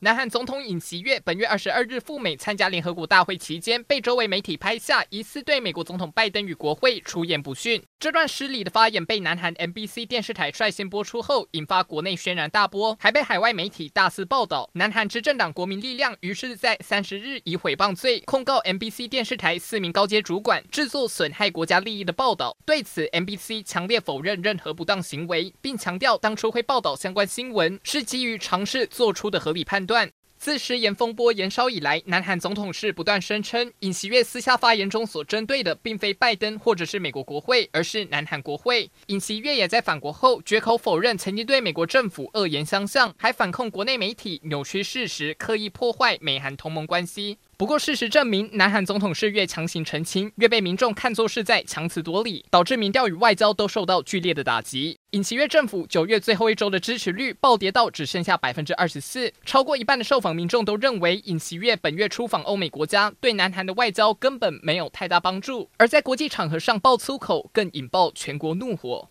南韩总统尹锡悦本月二十二日赴美参加联合国大会期间，被周围媒体拍下疑似对美国总统拜登与国会出言不逊。这段失礼的发言被南韩 MBC 电视台率先播出后，引发国内轩然大波，还被海外媒体大肆报道。南韩执政党国民力量于是，在三十日以诽谤罪控告 MBC 电视台四名高阶主管制作损害国家利益的报道。对此，MBC 强烈否认任何不当行为，并强调当初会报道相关新闻是基于尝试做出的合理判断。自食言风波延烧以来，南韩总统是不断声称，尹锡悦私下发言中所针对的，并非拜登或者是美国国会，而是南韩国会。尹锡悦也在返国后绝口否认曾经对美国政府恶言相向，还反控国内媒体扭曲事实，刻意破坏美韩同盟关系。不过，事实证明，南韩总统是越强行澄清，越被民众看作是在强词夺理，导致民调与外交都受到剧烈的打击。尹锡悦政府九月最后一周的支持率暴跌到只剩下百分之二十四，超过一半的受访民众都认为，尹锡悦本月出访欧美国家，对南韩的外交根本没有太大帮助，而在国际场合上爆粗口，更引爆全国怒火。